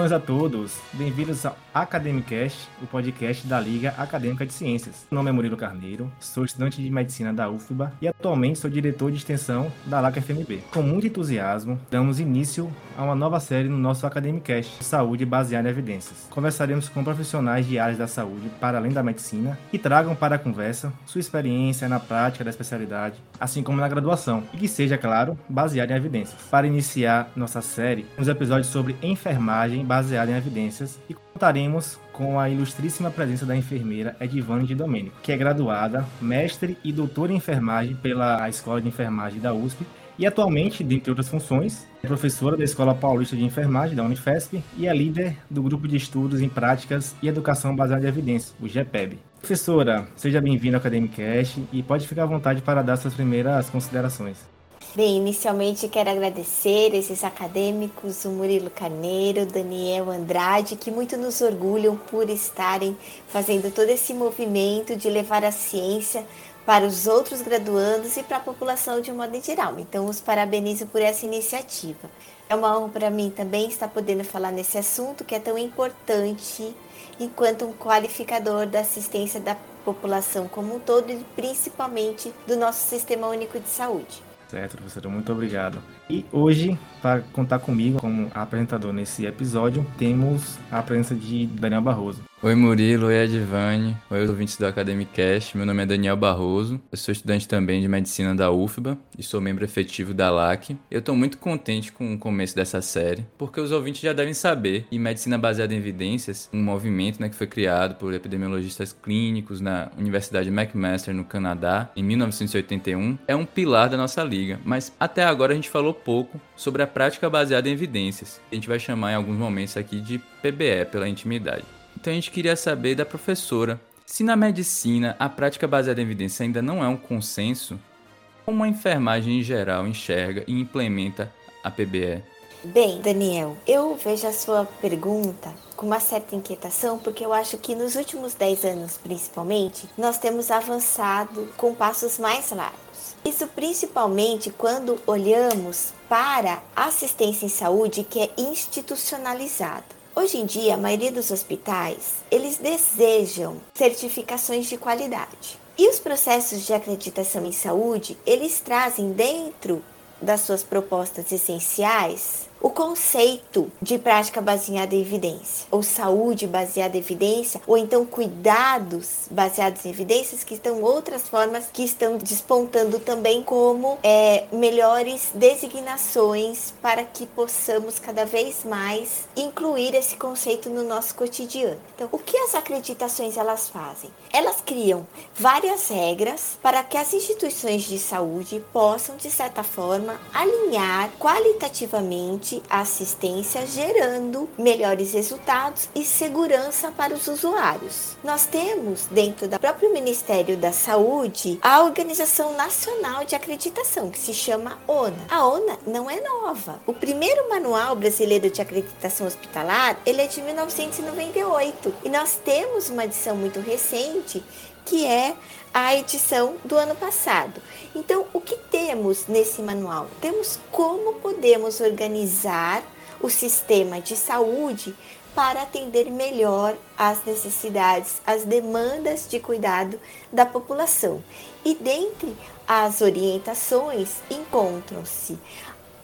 Saudações a todos, bem-vindos ao Academicast, o podcast da Liga Acadêmica de Ciências. Meu nome é Murilo Carneiro, sou estudante de medicina da UFBA e atualmente sou diretor de extensão da LACA FMB. Com muito entusiasmo, damos início a uma nova série no nosso Academicast, Saúde baseada em evidências. Conversaremos com profissionais de áreas da saúde para além da medicina que tragam para a conversa sua experiência na prática da especialidade, assim como na graduação, e que seja, claro, baseada em evidências. Para iniciar nossa série, uns episódios sobre enfermagem baseada em evidências e contaremos com a ilustríssima presença da enfermeira Edivane de Domênico, que é graduada, mestre e doutora em enfermagem pela Escola de Enfermagem da USP e atualmente, dentre outras funções, é professora da Escola Paulista de Enfermagem da Unifesp e é líder do Grupo de Estudos em Práticas e Educação Baseada em Evidências, o GEPEB. Professora, seja bem-vinda ao Academicast e pode ficar à vontade para dar suas primeiras considerações. Bem, inicialmente quero agradecer esses acadêmicos, o Murilo Carneiro, Daniel Andrade, que muito nos orgulham por estarem fazendo todo esse movimento de levar a ciência para os outros graduandos e para a população de um modo geral. Então, os parabenizo por essa iniciativa. É uma honra para mim também estar podendo falar nesse assunto que é tão importante enquanto um qualificador da assistência da população como um todo e principalmente do nosso Sistema Único de Saúde. Certo, professora, muito obrigado. E hoje, para contar comigo como apresentador nesse episódio, temos a presença de Daniel Barroso. Oi Murilo, oi Adivane, oi ouvintes do Academicast, meu nome é Daniel Barroso, eu sou estudante também de Medicina da UFBA e sou membro efetivo da LAC. Eu estou muito contente com o começo dessa série, porque os ouvintes já devem saber que Medicina Baseada em Evidências, um movimento né, que foi criado por epidemiologistas clínicos na Universidade McMaster no Canadá em 1981, é um pilar da nossa liga, mas até agora a gente falou pouco sobre a prática baseada em evidências, a gente vai chamar em alguns momentos aqui de PBE pela intimidade. Então a gente queria saber da professora se na medicina a prática baseada em evidência ainda não é um consenso, como a enfermagem em geral enxerga e implementa a PBE? Bem, Daniel, eu vejo a sua pergunta com uma certa inquietação, porque eu acho que nos últimos 10 anos, principalmente, nós temos avançado com passos mais largos. Isso principalmente quando olhamos para a assistência em saúde que é institucionalizada. Hoje em dia, a maioria dos hospitais, eles desejam certificações de qualidade. E os processos de acreditação em saúde, eles trazem dentro das suas propostas essenciais o conceito de prática baseada em evidência, ou saúde baseada em evidência, ou então cuidados baseados em evidências, que estão outras formas que estão despontando também como é, melhores designações para que possamos cada vez mais incluir esse conceito no nosso cotidiano. Então, o que as acreditações elas fazem? Elas criam várias regras para que as instituições de saúde possam, de certa forma, alinhar qualitativamente a assistência, gerando melhores resultados e segurança para os usuários. Nós temos, dentro do próprio Ministério da Saúde, a Organização Nacional de Acreditação, que se chama ONA. A ONA não é nova. O primeiro manual brasileiro de acreditação hospitalar, ele é de 1998. E nós temos uma edição muito recente que é a edição do ano passado. Então, o que temos nesse manual? Temos como podemos organizar o sistema de saúde para atender melhor às necessidades, às demandas de cuidado da população. E dentre as orientações encontram-se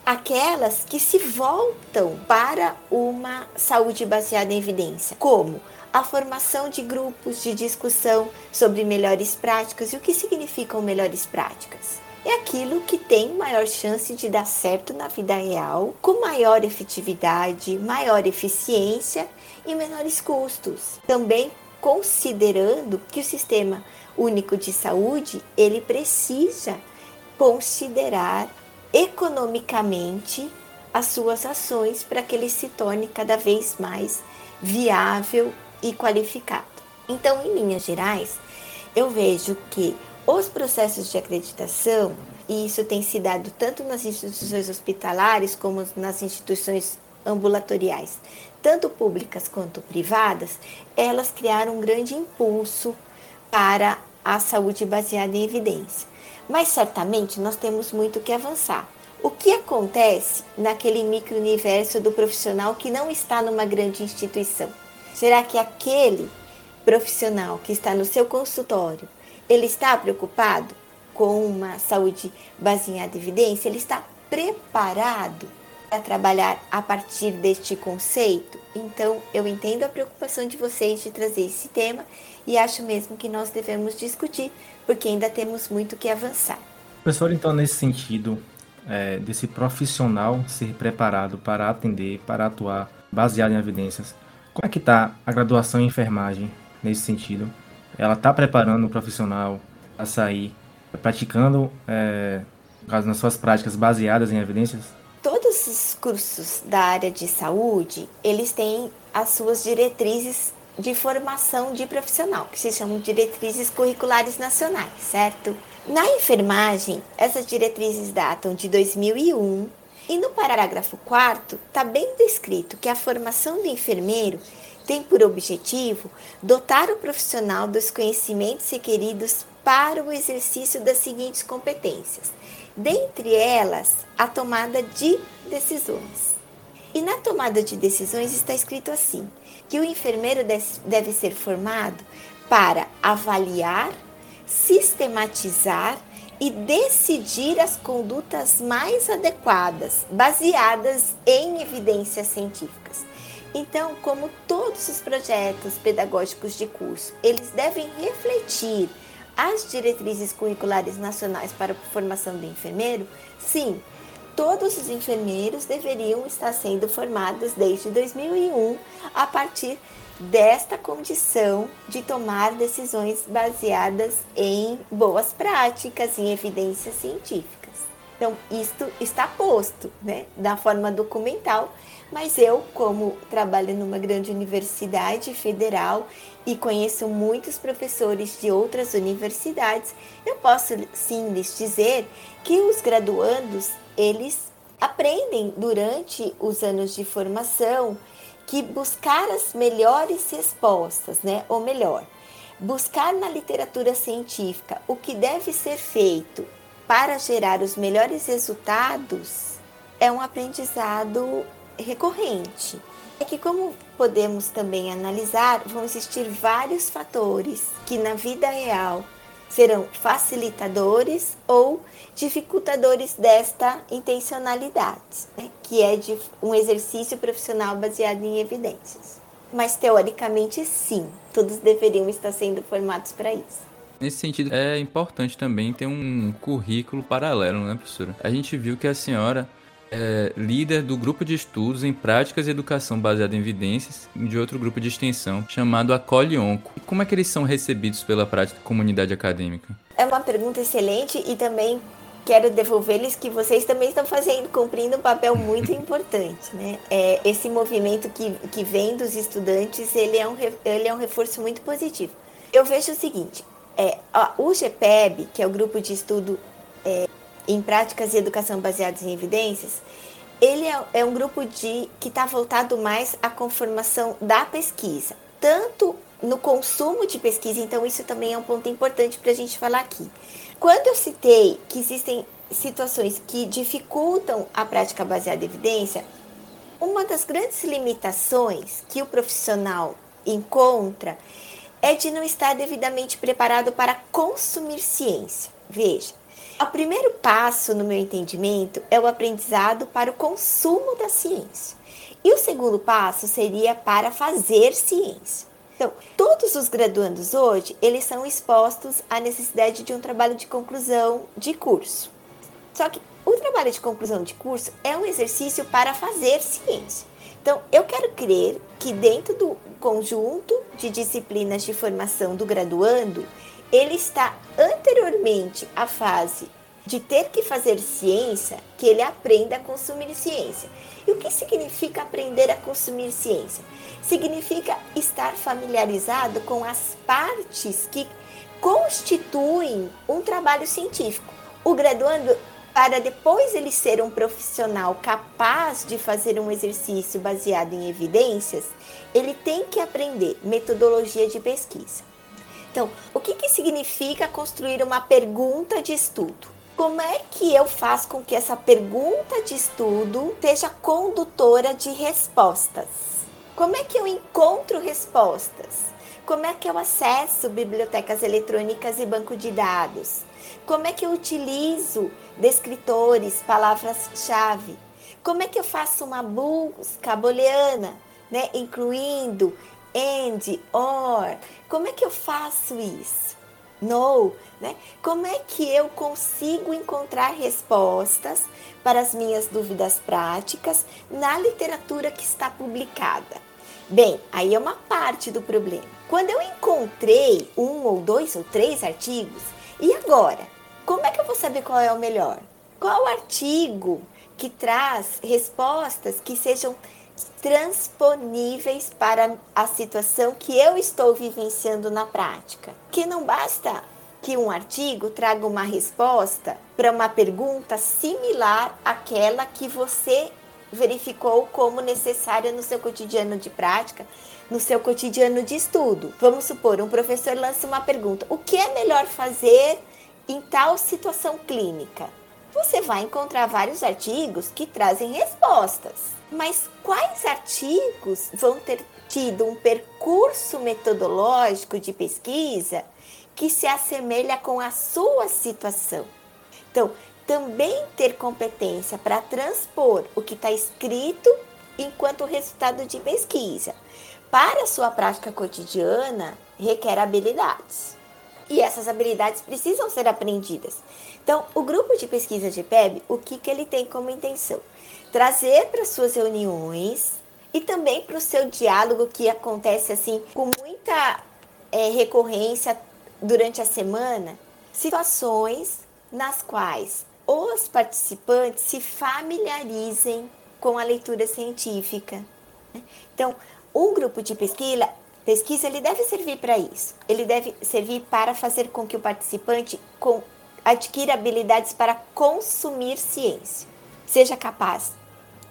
aquelas que se voltam para uma saúde baseada em evidência, como a formação de grupos de discussão sobre melhores práticas e o que significam melhores práticas. É aquilo que tem maior chance de dar certo na vida real, com maior efetividade, maior eficiência e menores custos. Também considerando que o sistema único de saúde, ele precisa considerar economicamente as suas ações para que ele se torne cada vez mais viável e qualificado. Então, em linhas gerais, eu vejo que os processos de acreditação, e isso tem se dado tanto nas instituições hospitalares como nas instituições ambulatoriais, tanto públicas quanto privadas, elas criaram um grande impulso para a saúde baseada em evidência. Mas certamente nós temos muito que avançar. O que acontece naquele micro-universo do profissional que não está numa grande instituição? Será que aquele profissional que está no seu consultório, ele está preocupado com uma saúde baseada em evidência? Ele está preparado para trabalhar a partir deste conceito? Então, eu entendo a preocupação de vocês de trazer esse tema e acho mesmo que nós devemos discutir, porque ainda temos muito que avançar. Professor, então, nesse sentido, é, desse profissional ser preparado para atender, para atuar baseado em evidências, como é que está a graduação em enfermagem nesse sentido? Ela está preparando o profissional a sair praticando, é, caso, nas suas práticas baseadas em evidências? Todos os cursos da área de saúde, eles têm as suas diretrizes de formação de profissional, que se chamam diretrizes curriculares nacionais, certo? Na enfermagem, essas diretrizes datam de 2001 e no parágrafo 4 está bem descrito que a formação do enfermeiro tem por objetivo dotar o profissional dos conhecimentos requeridos para o exercício das seguintes competências, dentre elas a tomada de decisões. E na tomada de decisões está escrito assim: que o enfermeiro deve ser formado para avaliar, sistematizar e decidir as condutas mais adequadas, baseadas em evidências científicas. Então, como todos os projetos pedagógicos de curso, eles devem refletir as diretrizes curriculares nacionais para a formação do enfermeiro, sim, todos os enfermeiros deveriam estar sendo formados desde 2001 a partir desta condição de tomar decisões baseadas em boas práticas, em evidências científicas. Então, isto está posto, né, da forma documental, mas eu, como trabalho numa grande universidade federal e conheço muitos professores de outras universidades, eu posso sim lhes dizer que os graduandos, eles aprendem durante os anos de formação que buscar as melhores respostas, né? Ou melhor, buscar na literatura científica o que deve ser feito para gerar os melhores resultados é um aprendizado recorrente. É que, como podemos também analisar, vão existir vários fatores que na vida real serão facilitadores ou dificultadores desta intencionalidade, né? que é de um exercício profissional baseado em evidências. Mas teoricamente, sim, todos deveriam estar sendo formados para isso. Nesse sentido, é importante também ter um currículo paralelo, né, professora? A gente viu que a senhora é líder do grupo de estudos em práticas e educação baseada em evidências de outro grupo de extensão chamado Acolhe Onco. E como é que eles são recebidos pela prática comunidade acadêmica? É uma pergunta excelente e também quero devolver-lhes que vocês também estão fazendo, cumprindo um papel muito importante, né? É, esse movimento que, que vem dos estudantes, ele é, um, ele é um reforço muito positivo. Eu vejo o seguinte, é, o GPEB, que é o grupo de estudo em práticas e educação baseadas em evidências, ele é, é um grupo de que está voltado mais à conformação da pesquisa, tanto no consumo de pesquisa, então isso também é um ponto importante para a gente falar aqui. Quando eu citei que existem situações que dificultam a prática baseada em evidência, uma das grandes limitações que o profissional encontra é de não estar devidamente preparado para consumir ciência. Veja, o primeiro passo, no meu entendimento, é o aprendizado para o consumo da ciência. E o segundo passo seria para fazer ciência. Então, todos os graduandos hoje, eles são expostos à necessidade de um trabalho de conclusão de curso. Só que o trabalho de conclusão de curso é um exercício para fazer ciência. Então, eu quero crer que dentro do conjunto de disciplinas de formação do graduando, ele está anteriormente à fase de ter que fazer ciência, que ele aprenda a consumir ciência. E o que significa aprender a consumir ciência? Significa estar familiarizado com as partes que constituem um trabalho científico. O graduando, para depois ele ser um profissional capaz de fazer um exercício baseado em evidências, ele tem que aprender metodologia de pesquisa. Então, o que, que significa construir uma pergunta de estudo? como é que eu faço com que essa pergunta de estudo seja condutora de respostas? Como é que eu encontro respostas? Como é que eu acesso bibliotecas eletrônicas e banco de dados? Como é que eu utilizo descritores, palavras-chave? Como é que eu faço uma busca booleana, né, incluindo and, or? Como é que eu faço isso? No, né? Como é que eu consigo encontrar respostas para as minhas dúvidas práticas na literatura que está publicada? Bem, aí é uma parte do problema. Quando eu encontrei um ou dois ou três artigos, e agora? Como é que eu vou saber qual é o melhor? Qual artigo que traz respostas que sejam transponíveis para a situação que eu estou vivenciando na prática? Que não basta que um artigo traga uma resposta para uma pergunta similar àquela que você verificou como necessária no seu cotidiano de prática, no seu cotidiano de estudo. Vamos supor, um professor lança uma pergunta: o que é melhor fazer em tal situação clínica? Você vai encontrar vários artigos que trazem respostas. Mas quais artigos vão ter tido um percurso metodológico de pesquisa que se assemelha com a sua situação? Então, também ter competência para transpor o que está escrito enquanto resultado de pesquisa para a sua prática cotidiana requer habilidades. E essas habilidades precisam ser aprendidas. Então, o grupo de pesquisa de PEB, o que, que ele tem como intenção? Trazer para suas reuniões e também para o seu diálogo que acontece assim com muita é, recorrência durante a semana, situações nas quais os participantes se familiarizem com a leitura científica. Né? Então, um grupo de pesquisa, pesquisa ele deve servir para isso. Ele deve servir para fazer com que o participante com, adquira habilidades para consumir ciência, seja capaz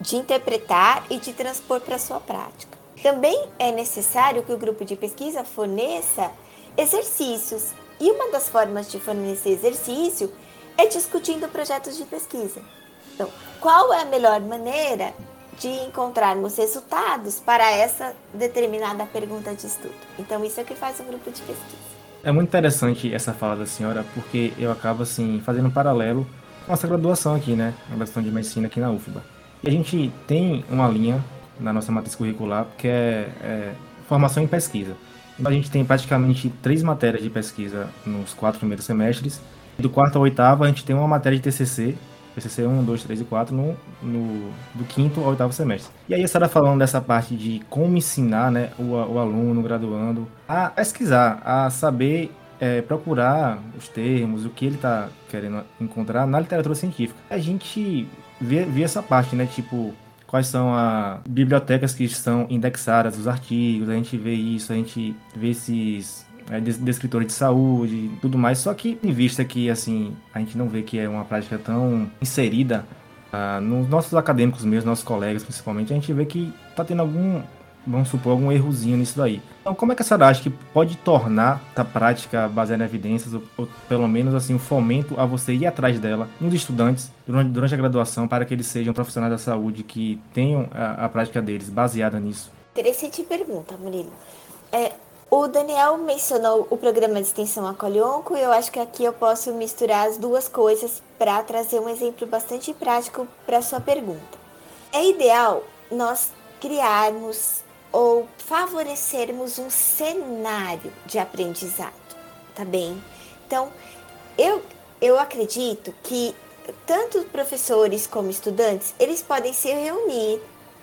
de interpretar e de transpor para a sua prática. Também é necessário que o grupo de pesquisa forneça exercícios. E uma das formas de fornecer exercício é discutindo projetos de pesquisa. Então, qual é a melhor maneira de encontrarmos resultados para essa determinada pergunta de estudo? Então, isso é o que faz um grupo de pesquisa. É muito interessante essa fala da senhora, porque eu acabo, assim, fazendo um paralelo nossa graduação aqui, né? Na graduação de medicina aqui na UFBA. E a gente tem uma linha na nossa matriz curricular que é, é formação em pesquisa. Então, a gente tem praticamente três matérias de pesquisa nos quatro primeiros semestres do quarto ao oitavo, a gente tem uma matéria de TCC, TCC 1, 2, 3 e 4, no, no, do quinto ao oitavo semestre. E aí a senhora falando dessa parte de como ensinar né, o, o aluno, o graduando, a pesquisar, a saber é, procurar os termos, o que ele está querendo encontrar na literatura científica. A gente vê, vê essa parte, né? Tipo, quais são as bibliotecas que estão indexadas, os artigos, a gente vê isso, a gente vê esses é, descritores de saúde tudo mais. Só que, em vista que, assim, a gente não vê que é uma prática tão inserida ah, nos nossos acadêmicos mesmo, nossos colegas principalmente, a gente vê que tá tendo algum, vamos supor, algum errozinho nisso daí. Então, como é que a senhora acha que pode tornar a prática baseada em evidências, ou, ou pelo menos, assim, um fomento a você ir atrás dela nos estudantes durante, durante a graduação para que eles sejam profissionais da saúde que tenham a, a prática deles baseada nisso? Interessante pergunta, Murilo. É, o Daniel mencionou o programa de extensão Acolhonco e eu acho que aqui eu posso misturar as duas coisas para trazer um exemplo bastante prático para sua pergunta. É ideal nós criarmos ou favorecermos um cenário de aprendizado, tá bem? Então, eu, eu acredito que tanto professores como estudantes, eles podem se reunir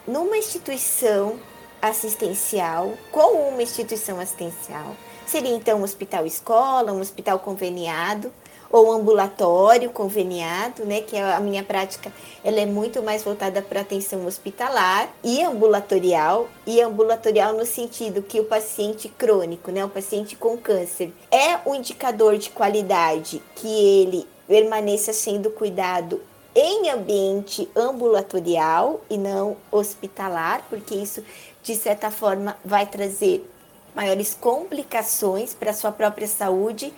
numa instituição assistencial com uma instituição assistencial. Seria então um hospital escola, um hospital conveniado ou ambulatório conveniado, né, que é a minha prática, ela é muito mais voltada para atenção hospitalar e ambulatorial, e ambulatorial no sentido que o paciente crônico, né, o paciente com câncer, é um indicador de qualidade que ele permaneça sendo cuidado em ambiente ambulatorial e não hospitalar, porque isso de certa forma vai trazer maiores complicações para a sua própria saúde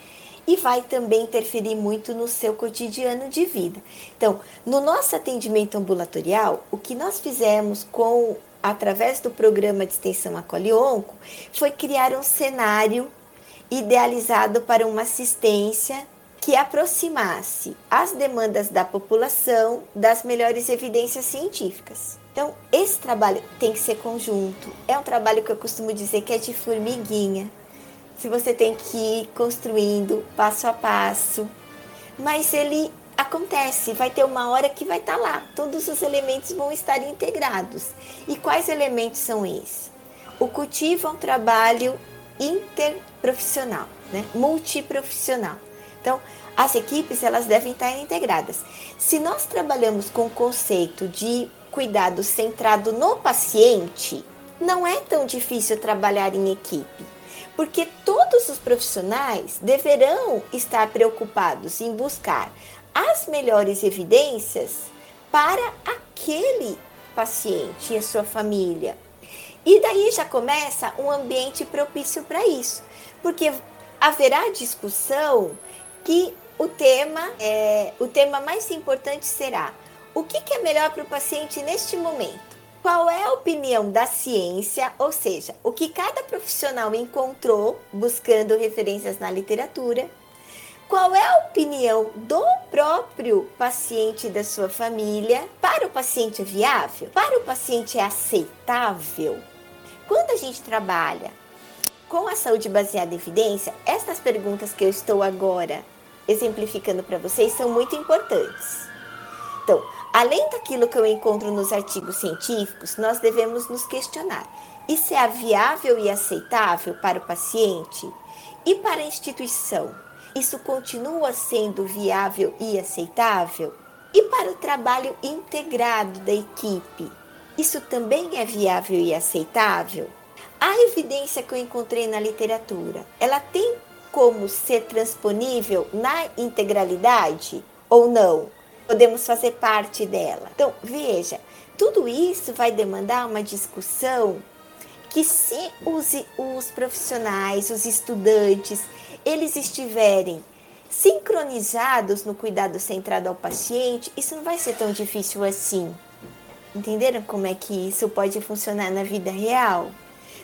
e vai também interferir muito no seu cotidiano de vida. Então, no nosso atendimento ambulatorial, o que nós fizemos com através do programa de extensão Acolhe Onco foi criar um cenário idealizado para uma assistência que aproximasse as demandas da população das melhores evidências científicas. Então, esse trabalho tem que ser conjunto. É um trabalho que eu costumo dizer que é de formiguinha. Se você tem que ir construindo passo a passo, mas ele acontece, vai ter uma hora que vai estar tá lá, todos os elementos vão estar integrados. E quais elementos são esses? O cultivo é um trabalho interprofissional, né? multiprofissional. Então, as equipes elas devem estar integradas. Se nós trabalhamos com o conceito de cuidado centrado no paciente, não é tão difícil trabalhar em equipe, porque todos os profissionais deverão estar preocupados em buscar as melhores evidências para aquele paciente e a sua família. E daí já começa um ambiente propício para isso, porque haverá discussão que o tema, é, o tema mais importante será o que, que é melhor para o paciente neste momento? Qual é a opinião da ciência, ou seja, o que cada profissional encontrou buscando referências na literatura? Qual é a opinião do próprio paciente e da sua família? Para o paciente é viável? Para o paciente é aceitável? Quando a gente trabalha com a saúde baseada em evidência, estas perguntas que eu estou agora exemplificando para vocês são muito importantes. Então, além daquilo que eu encontro nos artigos científicos, nós devemos nos questionar: isso é viável e aceitável para o paciente e para a instituição? Isso continua sendo viável e aceitável? E para o trabalho integrado da equipe, isso também é viável e aceitável? A evidência que eu encontrei na literatura, ela tem como ser transponível na integralidade ou não? Podemos fazer parte dela. Então, veja, tudo isso vai demandar uma discussão que se os, os profissionais, os estudantes, eles estiverem sincronizados no cuidado centrado ao paciente, isso não vai ser tão difícil assim. Entenderam como é que isso pode funcionar na vida real?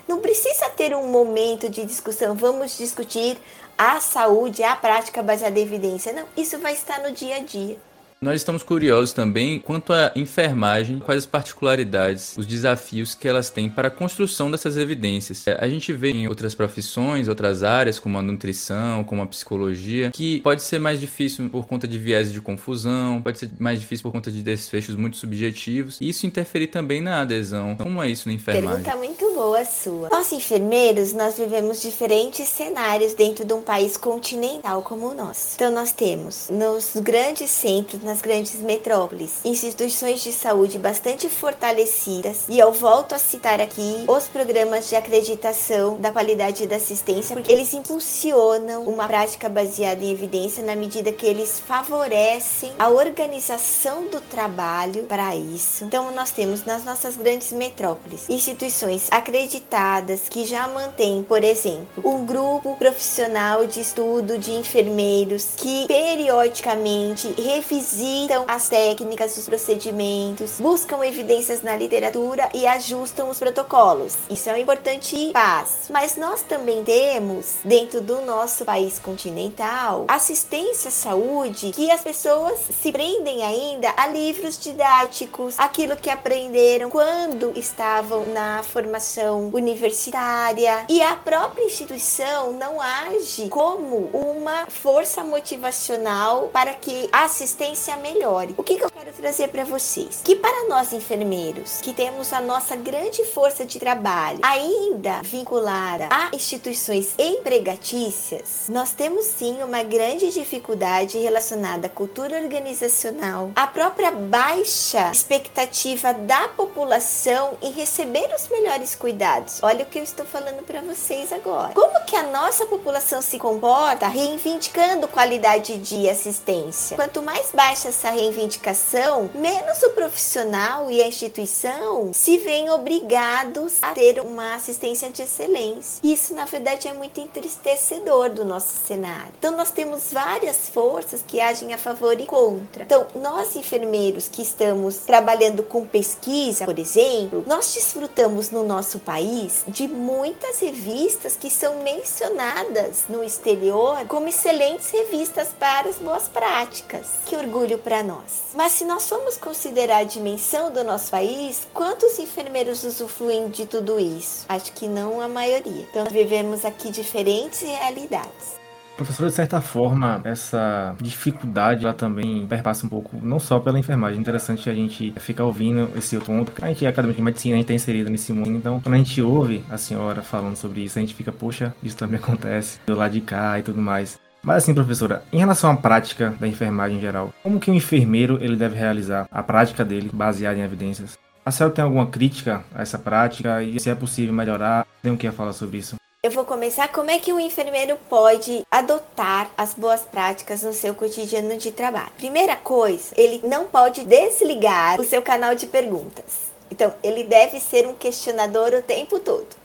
Não precisa ter um momento de discussão, vamos discutir a saúde, a prática baseada em evidência. Não, isso vai estar no dia a dia. Nós estamos curiosos também quanto à enfermagem, quais as particularidades, os desafios que elas têm para a construção dessas evidências. É, a gente vê em outras profissões, outras áreas, como a nutrição, como a psicologia, que pode ser mais difícil por conta de viés de confusão, pode ser mais difícil por conta de desfechos muito subjetivos, e isso interferir também na adesão. Como é isso na enfermagem? Pergunta muito boa sua. Nós enfermeiros, nós vivemos diferentes cenários dentro de um país continental como o nosso. Então nós temos nos grandes centros, nas grandes metrópoles, instituições de saúde bastante fortalecidas, e eu volto a citar aqui os programas de acreditação da qualidade da assistência, porque eles impulsionam uma prática baseada em evidência na medida que eles favorecem a organização do trabalho para isso. Então, nós temos nas nossas grandes metrópoles instituições acreditadas que já mantêm, por exemplo, um grupo profissional de estudo de enfermeiros que periodicamente revisitam revisitam as técnicas, os procedimentos, buscam evidências na literatura e ajustam os protocolos. Isso é um importante passo. Mas nós também temos, dentro do nosso país continental, assistência à saúde que as pessoas se prendem ainda a livros didáticos, aquilo que aprenderam quando estavam na formação universitária. E a própria instituição não age como uma força motivacional para que a assistência melhore. O que, que eu quero trazer para vocês? Que para nós enfermeiros, que temos a nossa grande força de trabalho, ainda vinculada a instituições empregatícias, nós temos sim uma grande dificuldade relacionada à cultura organizacional, à própria baixa expectativa da população em receber os melhores cuidados. Olha o que eu estou falando para vocês agora. Como que a nossa população se comporta reivindicando qualidade de assistência? Quanto mais baixa baixa essa reivindicação, menos o profissional e a instituição se veem obrigados a ter uma assistência de excelência. Isso, na verdade, é muito entristecedor do nosso cenário. Então, nós temos várias forças que agem a favor e contra. Então, nós enfermeiros que estamos trabalhando com pesquisa, por exemplo, nós desfrutamos no nosso país de muitas revistas que são mencionadas no exterior como excelentes revistas para as boas práticas. Que orgulho para nós. Mas se nós formos considerar a dimensão do nosso país, quantos enfermeiros usufruem de tudo isso? Acho que não a maioria. Então vivemos aqui diferentes realidades. Professor, de certa forma, essa dificuldade ela também perpassa um pouco, não só pela enfermagem. Interessante a gente ficar ouvindo esse ponto. A gente é acadêmico de medicina, a gente está inserido nesse mundo. Então, quando a gente ouve a senhora falando sobre isso, a gente fica, poxa, isso também acontece do lado de cá e tudo mais. Mas assim, professora, em relação à prática da enfermagem em geral, como que o enfermeiro ele deve realizar a prática dele baseada em evidências? A senhora tem alguma crítica a essa prática e se é possível melhorar? Tem o que falar sobre isso? Eu vou começar como é que o enfermeiro pode adotar as boas práticas no seu cotidiano de trabalho. Primeira coisa, ele não pode desligar o seu canal de perguntas. Então, ele deve ser um questionador o tempo todo.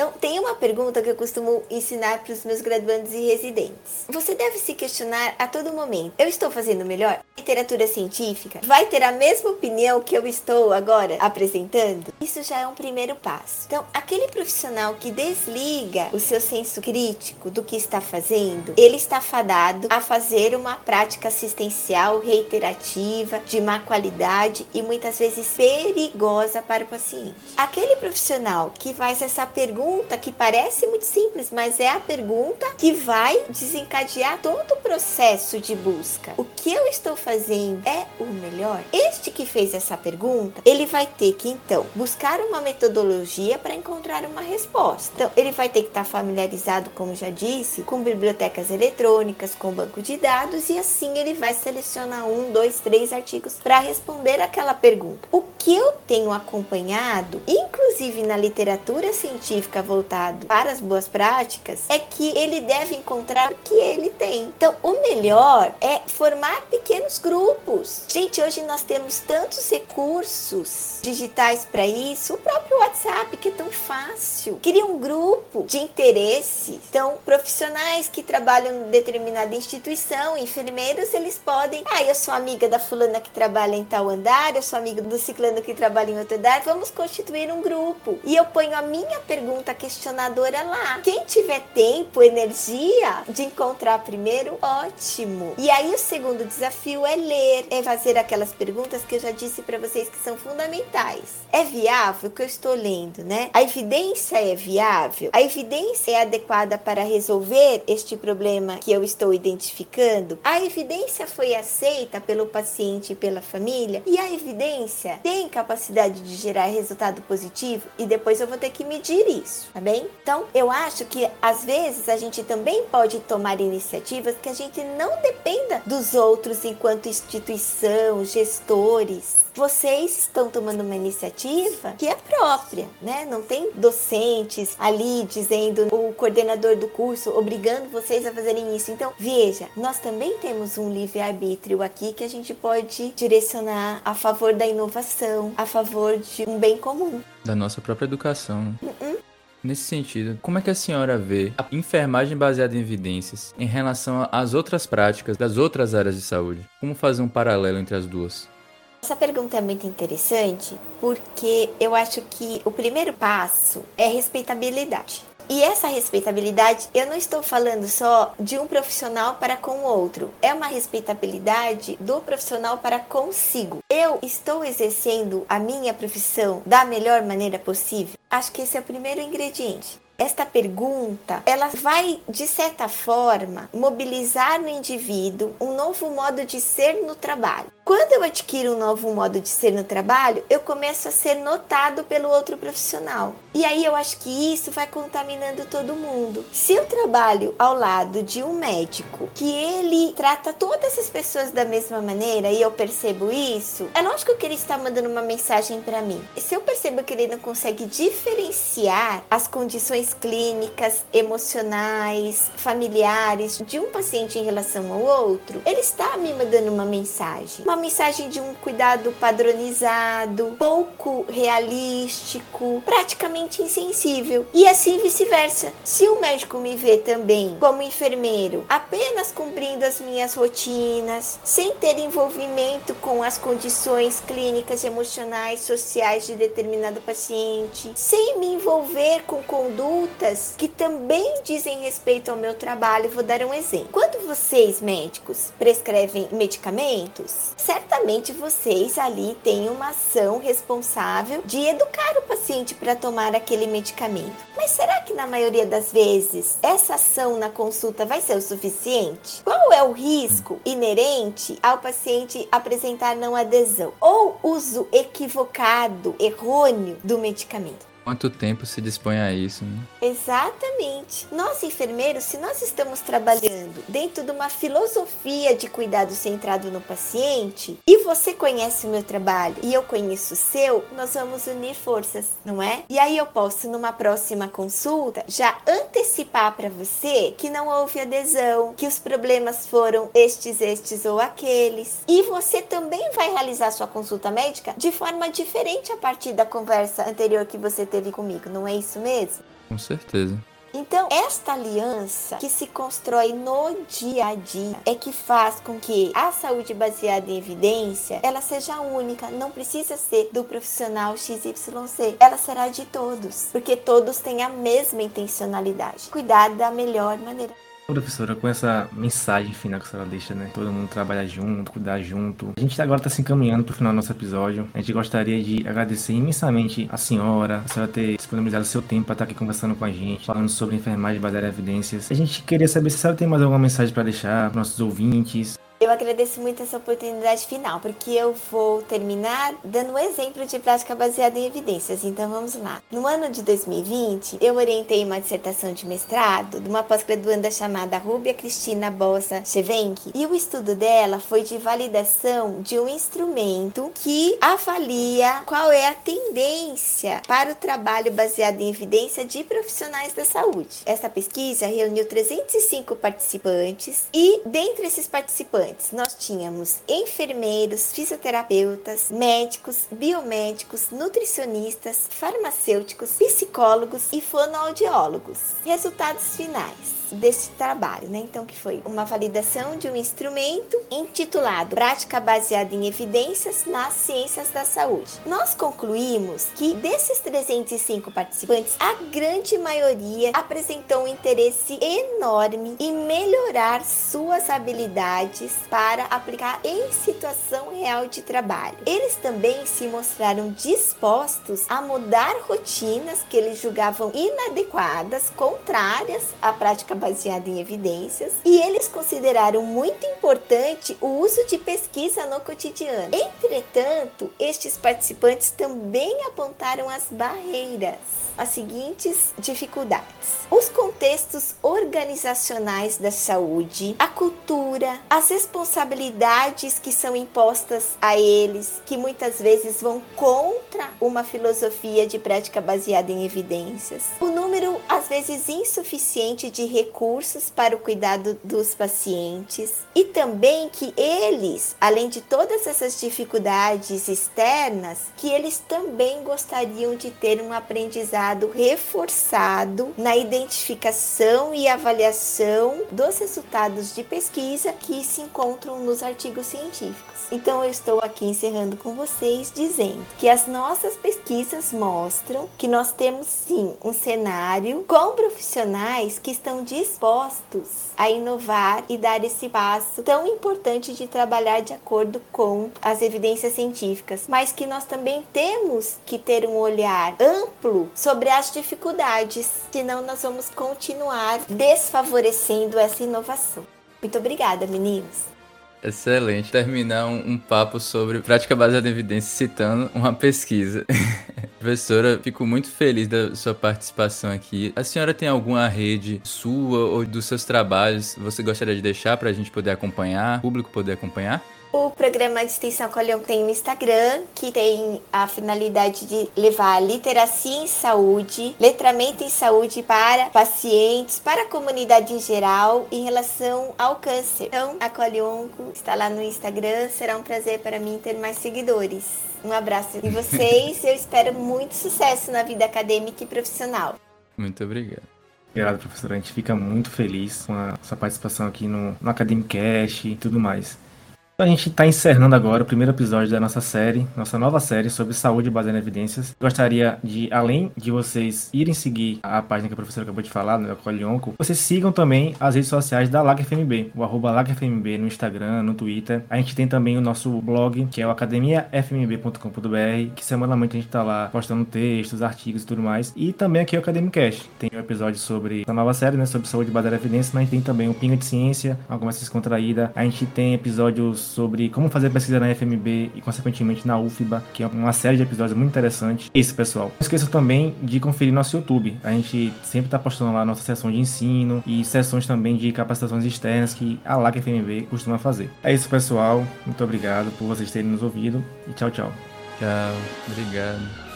Então, tem uma pergunta que eu costumo ensinar para os meus graduandos e residentes. Você deve se questionar a todo momento: eu estou fazendo melhor? Literatura científica vai ter a mesma opinião que eu estou agora apresentando? Isso já é um primeiro passo. Então, aquele profissional que desliga o seu senso crítico do que está fazendo, ele está fadado a fazer uma prática assistencial reiterativa, de má qualidade e muitas vezes perigosa para o paciente. Aquele profissional que faz essa pergunta pergunta que parece muito simples, mas é a pergunta que vai desencadear todo o processo de busca. O que eu estou fazendo é o melhor? Este que fez essa pergunta, ele vai ter que então buscar uma metodologia para encontrar uma resposta. Então, ele vai ter que estar familiarizado, como já disse, com bibliotecas eletrônicas, com banco de dados e assim ele vai selecionar um, dois, três artigos para responder aquela pergunta. O que eu tenho acompanhado, inclusive na literatura científica voltado para as boas práticas é que ele deve encontrar o que ele tem. Então, o melhor é formar pequenos grupos. Gente, hoje nós temos tantos recursos digitais para isso. O próprio WhatsApp, que é tão fácil. Cria um grupo de interesse. Então, profissionais que trabalham em determinada instituição, enfermeiros, eles podem. Ah, eu sou amiga da fulana que trabalha em tal andar, eu sou amiga do ciclano que trabalha em outro andar. Vamos constituir um grupo. E eu ponho a minha pergunta pergunta questionadora lá. Quem tiver tempo, energia de encontrar primeiro, ótimo. E aí o segundo desafio é ler, é fazer aquelas perguntas que eu já disse para vocês que são fundamentais. É viável o que eu estou lendo, né? A evidência é viável? A evidência é adequada para resolver este problema que eu estou identificando? A evidência foi aceita pelo paciente e pela família? E a evidência tem capacidade de gerar resultado positivo? E depois eu vou ter que medir isso isso, tá bem? Então, eu acho que às vezes a gente também pode tomar iniciativas que a gente não dependa dos outros enquanto instituição, gestores vocês estão tomando uma iniciativa que é própria, né? Não tem docentes ali dizendo o coordenador do curso obrigando vocês a fazerem isso. Então, veja, nós também temos um livre-arbítrio aqui que a gente pode direcionar a favor da inovação, a favor de um bem comum. Da nossa própria educação. Uh -uh. Nesse sentido, como é que a senhora vê a enfermagem baseada em evidências em relação às outras práticas das outras áreas de saúde? Como fazer um paralelo entre as duas? Essa pergunta é muito interessante porque eu acho que o primeiro passo é respeitabilidade. E essa respeitabilidade, eu não estou falando só de um profissional para com o outro, é uma respeitabilidade do profissional para consigo. Eu estou exercendo a minha profissão da melhor maneira possível? Acho que esse é o primeiro ingrediente esta pergunta, ela vai de certa forma mobilizar no indivíduo um novo modo de ser no trabalho. Quando eu adquiro um novo modo de ser no trabalho, eu começo a ser notado pelo outro profissional. E aí eu acho que isso vai contaminando todo mundo. Se eu trabalho ao lado de um médico que ele trata todas as pessoas da mesma maneira e eu percebo isso, é lógico que ele está mandando uma mensagem para mim. E se eu percebo que ele não consegue diferenciar as condições condições clínicas, emocionais, familiares de um paciente em relação ao outro, ele está me mandando uma mensagem. Uma mensagem de um cuidado padronizado, pouco realístico, praticamente insensível. E assim vice-versa. Se o médico me vê também como enfermeiro, apenas cumprindo as minhas rotinas, sem ter envolvimento com as condições clínicas, emocionais, sociais de determinado paciente, sem me envolver com condutas que também dizem respeito ao meu trabalho. Vou dar um exemplo. Quando vocês, médicos, prescrevem medicamentos, certamente vocês ali têm uma ação responsável de educar o paciente para tomar aquele medicamento. Mas será que na maioria das vezes essa ação na consulta vai ser o suficiente? Qual é o risco inerente ao paciente apresentar não adesão ou uso equivocado, errôneo do medicamento? Quanto tempo se dispõe a isso? Né? Exatamente. Nós enfermeiros, se nós estamos trabalhando dentro de uma filosofia de cuidado centrado no paciente, e você conhece o meu trabalho e eu conheço o seu, nós vamos unir forças, não é? E aí eu posso numa próxima consulta já antecipar para você que não houve adesão, que os problemas foram estes, estes ou aqueles. E você também vai realizar sua consulta médica de forma diferente a partir da conversa anterior que você teve comigo, não é isso mesmo? Com certeza. Então, esta aliança que se constrói no dia a dia é que faz com que a saúde baseada em evidência, ela seja única, não precisa ser do profissional XYC, ela será de todos, porque todos têm a mesma intencionalidade, cuidar da melhor maneira professora, com essa mensagem final que a senhora deixa, né? Todo mundo trabalhar junto, cuidar junto. A gente agora está se encaminhando para o final do nosso episódio. A gente gostaria de agradecer imensamente a senhora, a senhora ter disponibilizado seu tempo para estar aqui conversando com a gente, falando sobre enfermagem baseada em evidências. A gente queria saber se a senhora tem mais alguma mensagem para deixar para nossos ouvintes. Eu agradeço muito essa oportunidade final, porque eu vou terminar dando um exemplo de prática baseada em evidências. Então vamos lá. No ano de 2020, eu orientei uma dissertação de mestrado de uma pós-graduanda chamada Rúbia Cristina Bossa Chevenck, e o estudo dela foi de validação de um instrumento que avalia qual é a tendência para o trabalho baseado em evidência de profissionais da saúde. Essa pesquisa reuniu 305 participantes e dentre esses participantes antes, nós tínhamos enfermeiros, fisioterapeutas, médicos, biomédicos, nutricionistas, farmacêuticos, psicólogos e fonoaudiólogos. Resultados finais desse trabalho, né? Então, que foi uma validação de um instrumento intitulado Prática baseada em evidências nas ciências da saúde. Nós concluímos que desses 305 participantes, a grande maioria apresentou um interesse enorme em melhorar suas habilidades para aplicar em situação real de trabalho. Eles também se mostraram dispostos a mudar rotinas que eles julgavam inadequadas, contrárias à prática baseada em evidências, e eles consideraram muito importante o uso de pesquisa no cotidiano. Entretanto, estes participantes também apontaram as barreiras, as seguintes dificuldades: os contextos organizacionais da saúde, a cultura, as que são impostas a eles, que muitas vezes vão contra uma filosofia de prática baseada em evidências, o número às vezes insuficiente de recursos para o cuidado dos pacientes e também que eles, além de todas essas dificuldades externas, que eles também gostariam de ter um aprendizado reforçado na identificação e avaliação dos resultados de pesquisa que se nos artigos científicos. Então eu estou aqui encerrando com vocês dizendo que as nossas pesquisas mostram que nós temos sim um cenário com profissionais que estão dispostos a inovar e dar esse passo tão importante de trabalhar de acordo com as evidências científicas, mas que nós também temos que ter um olhar amplo sobre as dificuldades, senão nós vamos continuar desfavorecendo essa inovação. Muito obrigada, meninos. Excelente. Terminar um, papo sobre prática baseada em evidência citando uma pesquisa. Professora, fico muito feliz da sua participação aqui. A senhora tem alguma rede sua ou dos seus trabalhos você gostaria de deixar para a gente poder acompanhar, o público poder acompanhar? O programa de extensão Colhão tem um Instagram que tem a finalidade de levar literacia em saúde, letramento em saúde para pacientes, para a comunidade em geral em relação ao câncer. Então, a Colhonco está lá no Instagram. Será um prazer para mim ter mais seguidores. Um abraço de vocês. Eu espero muito sucesso na vida acadêmica e profissional. Muito obrigado. Obrigado, professor. A gente fica muito feliz com a sua participação aqui no, no Academicast e tudo mais. A gente está encerrando agora o primeiro episódio da nossa série, nossa nova série sobre saúde baseada em evidências. Gostaria de, além de vocês irem seguir a página que a professora acabou de falar, no Colionco, vocês sigam também as redes sociais da LACFMB, o arroba LACFMB no Instagram, no Twitter. A gente tem também o nosso blog, que é o academiafmb.com.br, que semanalmente a gente está lá postando textos, artigos e tudo mais. E também aqui o Academicast. Tem um episódio sobre a nova série, né, sobre saúde baseada em evidências, mas tem também o Pinga de Ciência, uma conversa descontraída. A gente tem episódios sobre como fazer pesquisa na FMB e, consequentemente, na UFBA, que é uma série de episódios muito interessante. Isso, pessoal. Não esqueça também de conferir nosso YouTube. A gente sempre está postando lá nossa sessão de ensino e sessões também de capacitações externas que a LAC FMB costuma fazer. É isso, pessoal. Muito obrigado por vocês terem nos ouvido e tchau, tchau. Tchau. Obrigado.